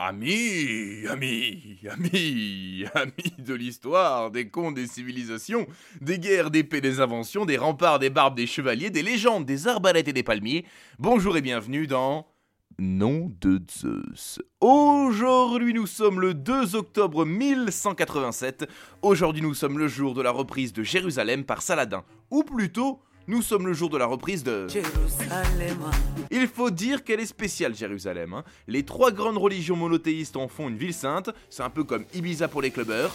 Amis, amis, amis, amis de l'histoire, des contes, des civilisations, des guerres, des paix, des inventions, des remparts, des barbes, des chevaliers, des légendes, des arbalètes et des palmiers, bonjour et bienvenue dans Nom de Zeus. Aujourd'hui nous sommes le 2 octobre 1187, aujourd'hui nous sommes le jour de la reprise de Jérusalem par Saladin, ou plutôt nous sommes le jour de la reprise de... Il faut dire qu'elle est spéciale Jérusalem. hein. Les trois grandes religions monothéistes en font une ville sainte, c'est un peu comme Ibiza pour les clubbers.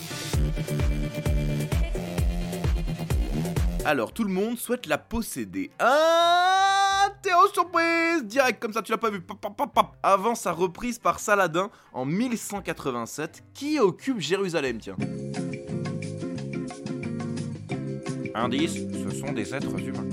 Alors tout le monde souhaite la posséder. Ah Théo surprise Direct comme ça, tu l'as pas vu. Pop, pop, pop, pop. Avant sa reprise par Saladin en 1187, qui occupe Jérusalem, tiens? Indice, ce sont des êtres humains.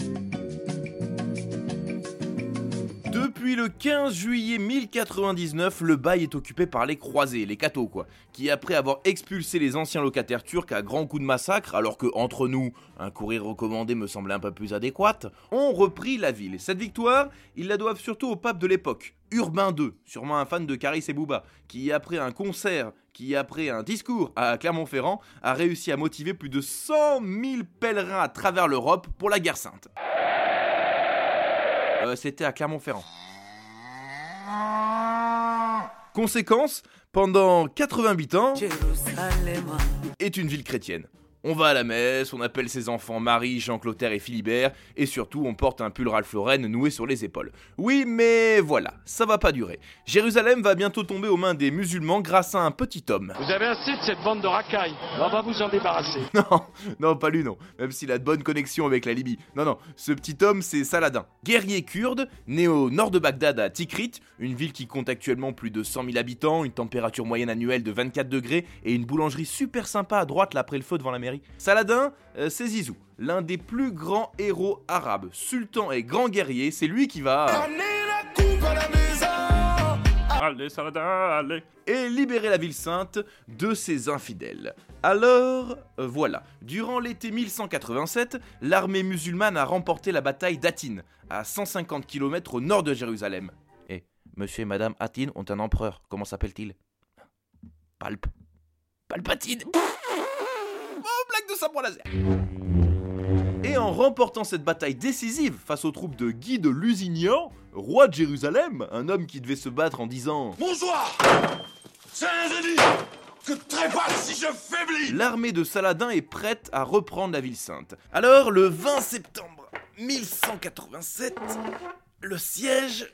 Depuis le 15 juillet 1099, le bail est occupé par les croisés, les cathos quoi, qui après avoir expulsé les anciens locataires turcs à grands coups de massacre, alors que entre nous, un courrier recommandé me semblait un peu plus adéquat, ont repris la ville. Cette victoire, ils la doivent surtout au pape de l'époque, Urbain II, sûrement un fan de Caris et Booba, qui après un concert, qui après un discours à Clermont-Ferrand, a réussi à motiver plus de 100 000 pèlerins à travers l'Europe pour la guerre sainte. Euh, C'était à Clermont-Ferrand. Conséquence, pendant 88 ans, est une ville chrétienne. On va à la messe, on appelle ses enfants Marie, Jean Clotaire et Philibert, et surtout on porte un pull Ralph Lauren noué sur les épaules. Oui, mais voilà, ça va pas durer. Jérusalem va bientôt tomber aux mains des musulmans grâce à un petit homme. Vous avez assez de cette bande de racailles. On va vous en débarrasser. Non, non, pas lui non, même s'il a de bonnes connexions avec la Libye. Non, non, ce petit homme c'est Saladin. Guerrier kurde, né au nord de Bagdad à Tikrit, une ville qui compte actuellement plus de 100 000 habitants, une température moyenne annuelle de 24 degrés et une boulangerie super sympa à droite là après le feu devant la mairie. Saladin, euh, c'est Zizou, l'un des plus grands héros arabes, sultan et grand guerrier, c'est lui qui va... Allez, Saladin, allez. et libérer la ville sainte de ses infidèles. Alors, euh, voilà, durant l'été 1187, l'armée musulmane a remporté la bataille d'Atin, à 150 km au nord de Jérusalem. Eh, monsieur et madame Atin ont un empereur, comment s'appelle-t-il? Palp. Palpatine sabre laser et en remportant cette bataille décisive face aux troupes de Guy de Lusignan, roi de Jérusalem, un homme qui devait se battre en disant Bonsoir! C'est un que trépasse si je faiblis! L'armée de Saladin est prête à reprendre la ville sainte. Alors, le 20 septembre 1187, le siège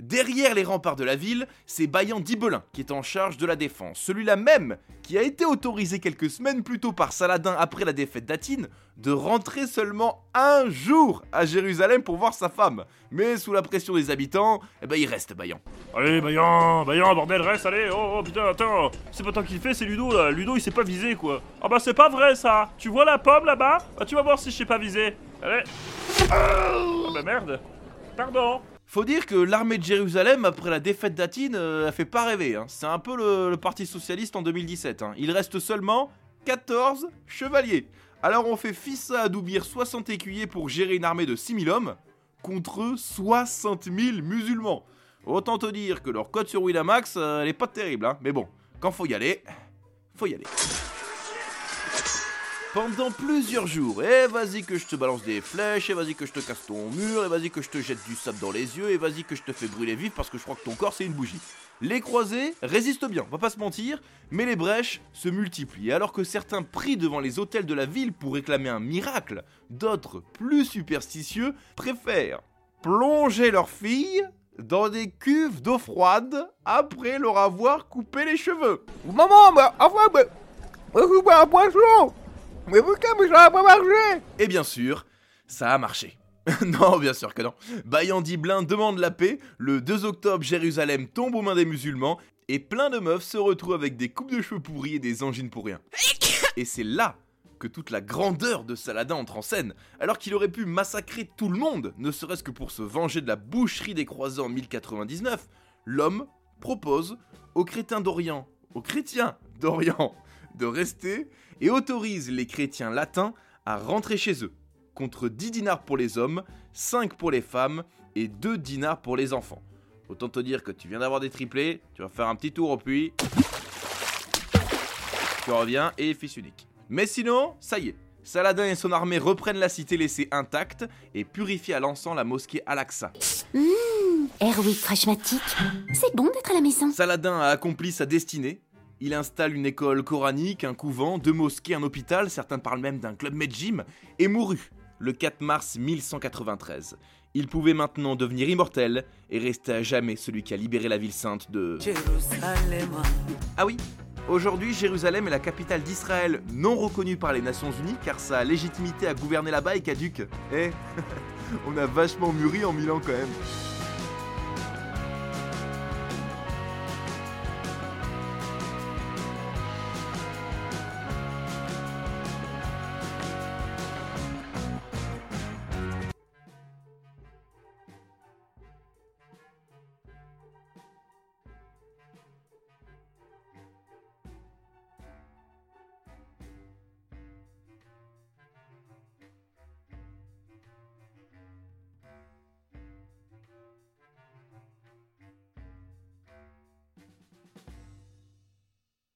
Derrière les remparts de la ville, c'est Bayan d'Ibelin qui est en charge de la défense. Celui-là même qui a été autorisé quelques semaines plus tôt par Saladin après la défaite d'Atin de rentrer seulement un jour à Jérusalem pour voir sa femme. Mais sous la pression des habitants, eh ben il reste Bayan. Allez, Bayan, Bayan, bordel, reste, allez. Oh, oh, putain, attends. C'est pas toi qui le fais, c'est Ludo, là. Ludo, il s'est pas visé, quoi. Ah bah, c'est pas vrai, ça. Tu vois la pomme, là-bas? Bah, tu vas voir si je sais pas visé. Allez. Ah bah, merde. Pardon. Faut dire que l'armée de Jérusalem, après la défaite d'Atin, euh, a fait pas rêver. hein. C'est un peu le, le Parti Socialiste en 2017. hein. Il reste seulement 14 chevaliers. Alors on fait Fissa Adoubir 60 écuyers pour gérer une armée de 6000 hommes contre 60 000 musulmans. Autant te dire que leur code sur Winamax, euh, elle est pas terrible. hein. Mais bon, quand faut y aller, faut y aller. Pendant plusieurs jours, et vas-y que je te balance des flèches, et vas-y que je te casse ton mur, et vas-y que je te jette du sable dans les yeux, et vas-y que je te fais brûler vif parce que je crois que ton corps c'est une bougie. Les croisés résistent bien, on va pas se mentir, mais les brèches se multiplient. Alors que certains prient devant les hôtels de la ville pour réclamer un miracle, d'autres, plus superstitieux, préfèrent plonger leurs filles dans des cuves d'eau froide après leur avoir coupé les cheveux. Maman, mais enfin, je suis un poisson Mais pourquoi mais ça va pas marcher Et bien sûr, ça a marché. non, bien sûr que non. Bayan Diblin demande la paix, le 2 octobre, Jérusalem tombe aux mains des musulmans, et plein de meufs se retrouvent avec des coupes de cheveux pourries et des angines pour rien. Et c'est là que toute la grandeur de Saladin entre en scène, alors qu'il aurait pu massacrer tout le monde, ne serait-ce que pour se venger de la boucherie des croisés en 1099, l'homme propose aux crétins d'Orient, aux chrétiens d'Orient, de rester et autorise les chrétiens latins à rentrer chez eux, contre 10 dinars pour les hommes, 5 pour les femmes et 2 dinars pour les enfants. Autant te dire que tu viens d'avoir des triplés, tu vas faire un petit tour au puits. Tu reviens et fils unique. Mais sinon, ça y est. Saladin et son armée reprennent la cité laissée intacte et purifient à l'encens la mosquée Al-Aqsa. Freshmatic, c'est bon d'être à la maison. Saladin a accompli sa destinée. Il installe une école coranique, un couvent, deux mosquées, un hôpital, certains parlent même d'un club Medjim, et mourut le 4 mars 1193. Il pouvait maintenant devenir immortel et rester à jamais celui qui a libéré la ville sainte de... Ah oui Aujourd'hui, Jérusalem est la capitale d'Israël non reconnue par les Nations Unies car sa légitimité à gouverner là-bas est caduque. Eh, on a vachement mûri en mille ans quand même.